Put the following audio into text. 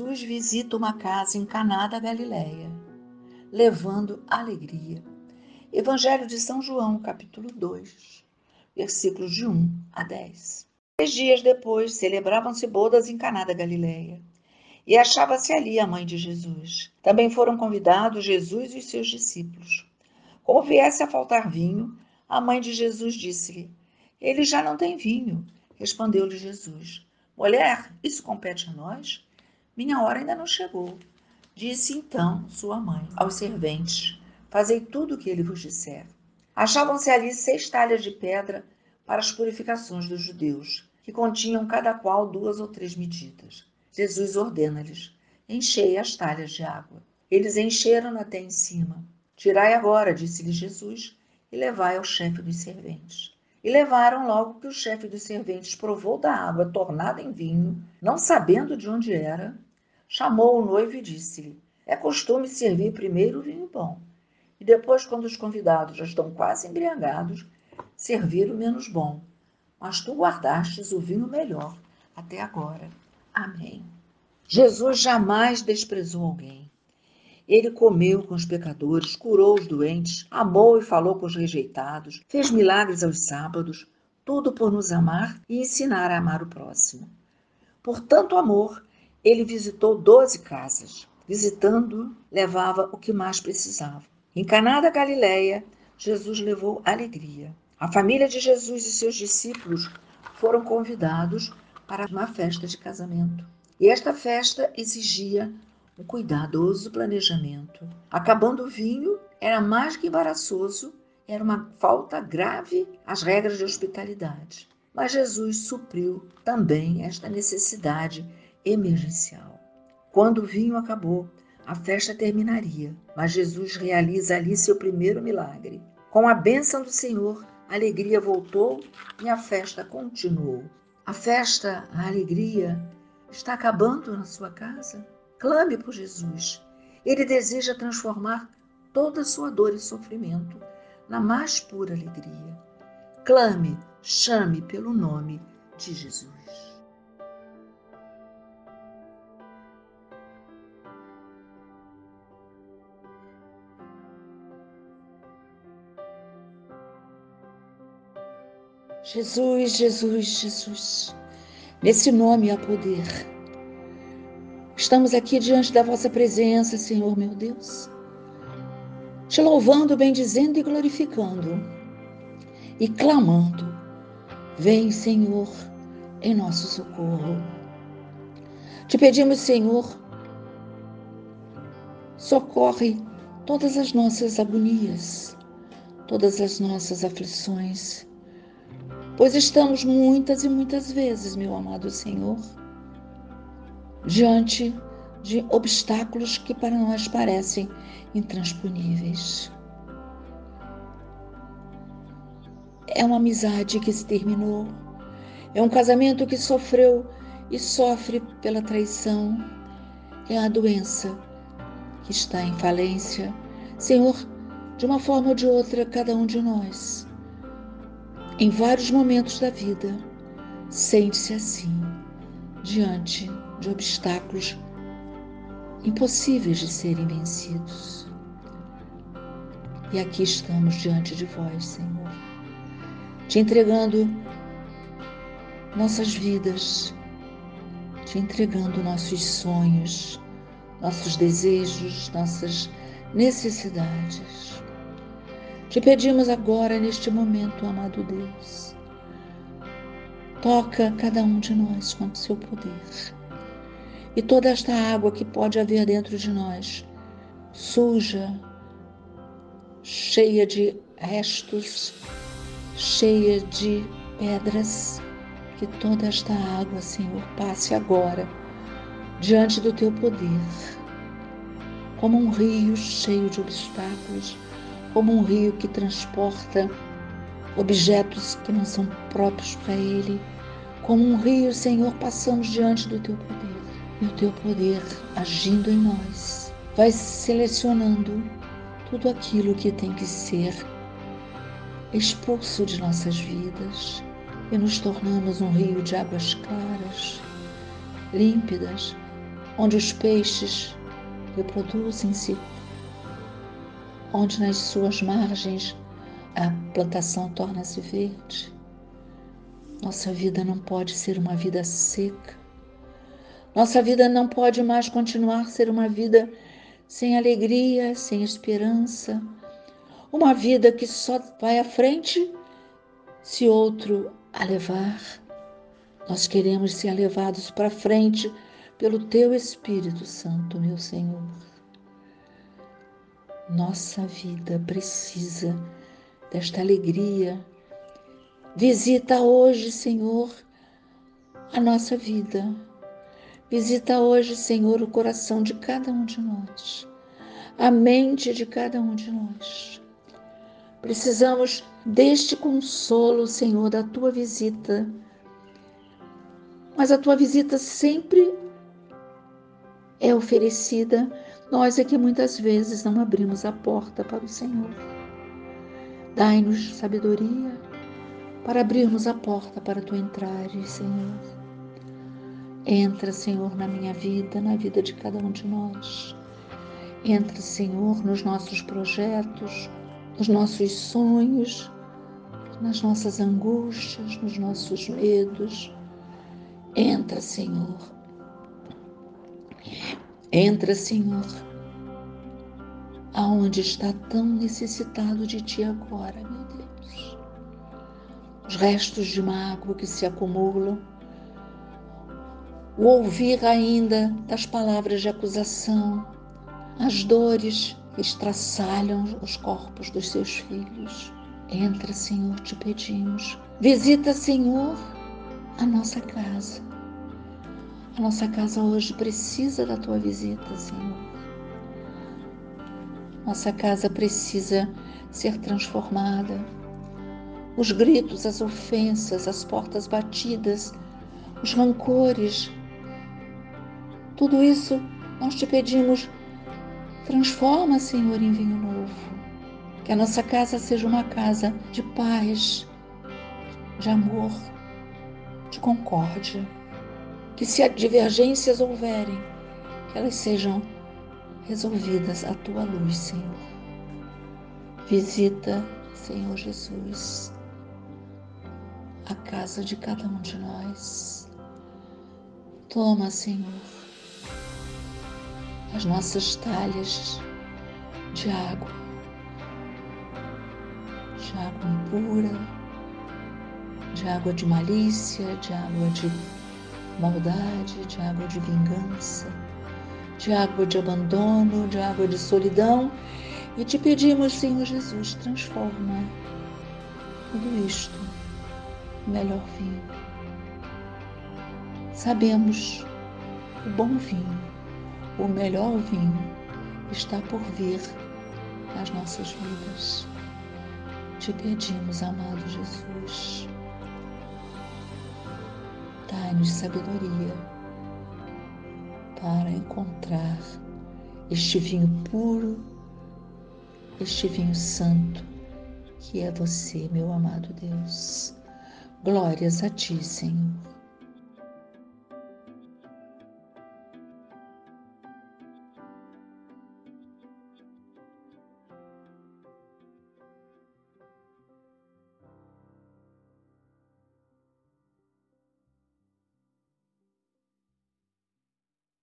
Jesus visita uma casa em Caná da Galileia, levando alegria. Evangelho de São João, capítulo 2, versículos de 1 a 10. Três dias depois, celebravam-se bodas em Caná da Galileia, e achava-se ali a mãe de Jesus. Também foram convidados Jesus e os seus discípulos. Como viesse a faltar vinho, a mãe de Jesus disse-lhe: Ele já não tem vinho. Respondeu-lhe Jesus: Mulher, isso compete a nós? Minha hora ainda não chegou. Disse então sua mãe aos serventes: Fazei tudo o que ele vos disser. Achavam-se ali seis talhas de pedra para as purificações dos judeus, que continham cada qual duas ou três medidas. Jesus ordena-lhes: Enchei as talhas de água. Eles encheram até em cima. Tirai agora, disse-lhe Jesus, e levai ao chefe dos serventes. E levaram logo que o chefe dos serventes provou da água tornada em vinho, não sabendo de onde era, chamou o noivo e disse-lhe: É costume servir primeiro o vinho bom, e depois, quando os convidados já estão quase embriagados, servir o menos bom. Mas tu guardastes o vinho melhor até agora. Amém. Jesus jamais desprezou alguém. Ele comeu com os pecadores, curou os doentes, amou e falou com os rejeitados, fez milagres aos sábados, tudo por nos amar e ensinar a amar o próximo. Por tanto amor, ele visitou doze casas. Visitando, levava o que mais precisava. Em Caná da Galileia, Jesus levou alegria. A família de Jesus e seus discípulos foram convidados para uma festa de casamento. E esta festa exigia um cuidadoso planejamento. Acabando o vinho, era mais que embaraçoso, era uma falta grave às regras de hospitalidade. Mas Jesus supriu também esta necessidade emergencial. Quando o vinho acabou, a festa terminaria, mas Jesus realiza ali seu primeiro milagre. Com a bênção do Senhor, a alegria voltou e a festa continuou. A festa, a alegria, está acabando na sua casa? Clame por Jesus. Ele deseja transformar toda a sua dor e sofrimento na mais pura alegria. Clame, chame pelo nome de Jesus. Jesus, Jesus, Jesus. Nesse nome há poder. Estamos aqui diante da vossa presença, Senhor meu Deus, te louvando, bendizendo e glorificando e clamando: Vem, Senhor, em nosso socorro. Te pedimos, Senhor, socorre todas as nossas agonias, todas as nossas aflições, pois estamos muitas e muitas vezes, meu amado Senhor, diante de obstáculos que para nós parecem intransponíveis. É uma amizade que se terminou, é um casamento que sofreu e sofre pela traição, é a doença que está em falência. Senhor, de uma forma ou de outra, cada um de nós, em vários momentos da vida, sente-se assim, diante de obstáculos impossíveis de serem vencidos. E aqui estamos diante de vós, Senhor, te entregando nossas vidas, te entregando nossos sonhos, nossos desejos, nossas necessidades. Te pedimos agora, neste momento, amado Deus, toca cada um de nós com o seu poder e toda esta água que pode haver dentro de nós, suja, cheia de restos, cheia de pedras, que toda esta água, Senhor, passe agora diante do teu poder, como um rio cheio de obstáculos, como um rio que transporta objetos que não são próprios para ele, como um rio, Senhor, passamos diante do teu poder e o teu poder agindo em nós vai selecionando tudo aquilo que tem que ser expulso de nossas vidas e nos tornamos um rio de águas claras, límpidas, onde os peixes reproduzem-se, onde nas suas margens a plantação torna-se verde. Nossa vida não pode ser uma vida seca. Nossa vida não pode mais continuar ser uma vida sem alegria, sem esperança, uma vida que só vai à frente se outro a levar. Nós queremos ser levados para frente pelo Teu Espírito Santo, meu Senhor. Nossa vida precisa desta alegria. Visita hoje, Senhor, a nossa vida. Visita hoje, Senhor, o coração de cada um de nós, a mente de cada um de nós. Precisamos deste consolo, Senhor, da tua visita. Mas a tua visita sempre é oferecida, nós é que muitas vezes não abrimos a porta para o Senhor. Dai-nos sabedoria para abrirmos a porta para tu entrares, Senhor. Entra, Senhor, na minha vida, na vida de cada um de nós. Entra, Senhor, nos nossos projetos, nos nossos sonhos, nas nossas angústias, nos nossos medos. Entra, Senhor. Entra, Senhor, aonde está tão necessitado de Ti agora, meu Deus. Os restos de mágoa que se acumulam, o ouvir ainda das palavras de acusação, as dores que estraçalham os corpos dos seus filhos. Entra, Senhor, te pedimos. Visita, Senhor, a nossa casa. A nossa casa hoje precisa da tua visita, Senhor. Nossa casa precisa ser transformada. Os gritos, as ofensas, as portas batidas, os rancores, tudo isso nós te pedimos, transforma, Senhor, em vinho novo. Que a nossa casa seja uma casa de paz, de amor, de concórdia. Que se divergências houverem, que elas sejam resolvidas à tua luz, Senhor. Visita, Senhor Jesus, a casa de cada um de nós. Toma, Senhor, as nossas talhas de água, de água impura, de água de malícia, de água de maldade, de água de vingança de água de abandono, de água de solidão. E te pedimos, Senhor Jesus, transforma tudo isto em melhor vinho. Sabemos o bom vinho, o melhor vinho está por vir nas nossas vidas. Te pedimos, amado Jesus, dai-nos sabedoria para encontrar este vinho puro, este vinho santo, que é você, meu amado Deus. Glórias a ti, Senhor.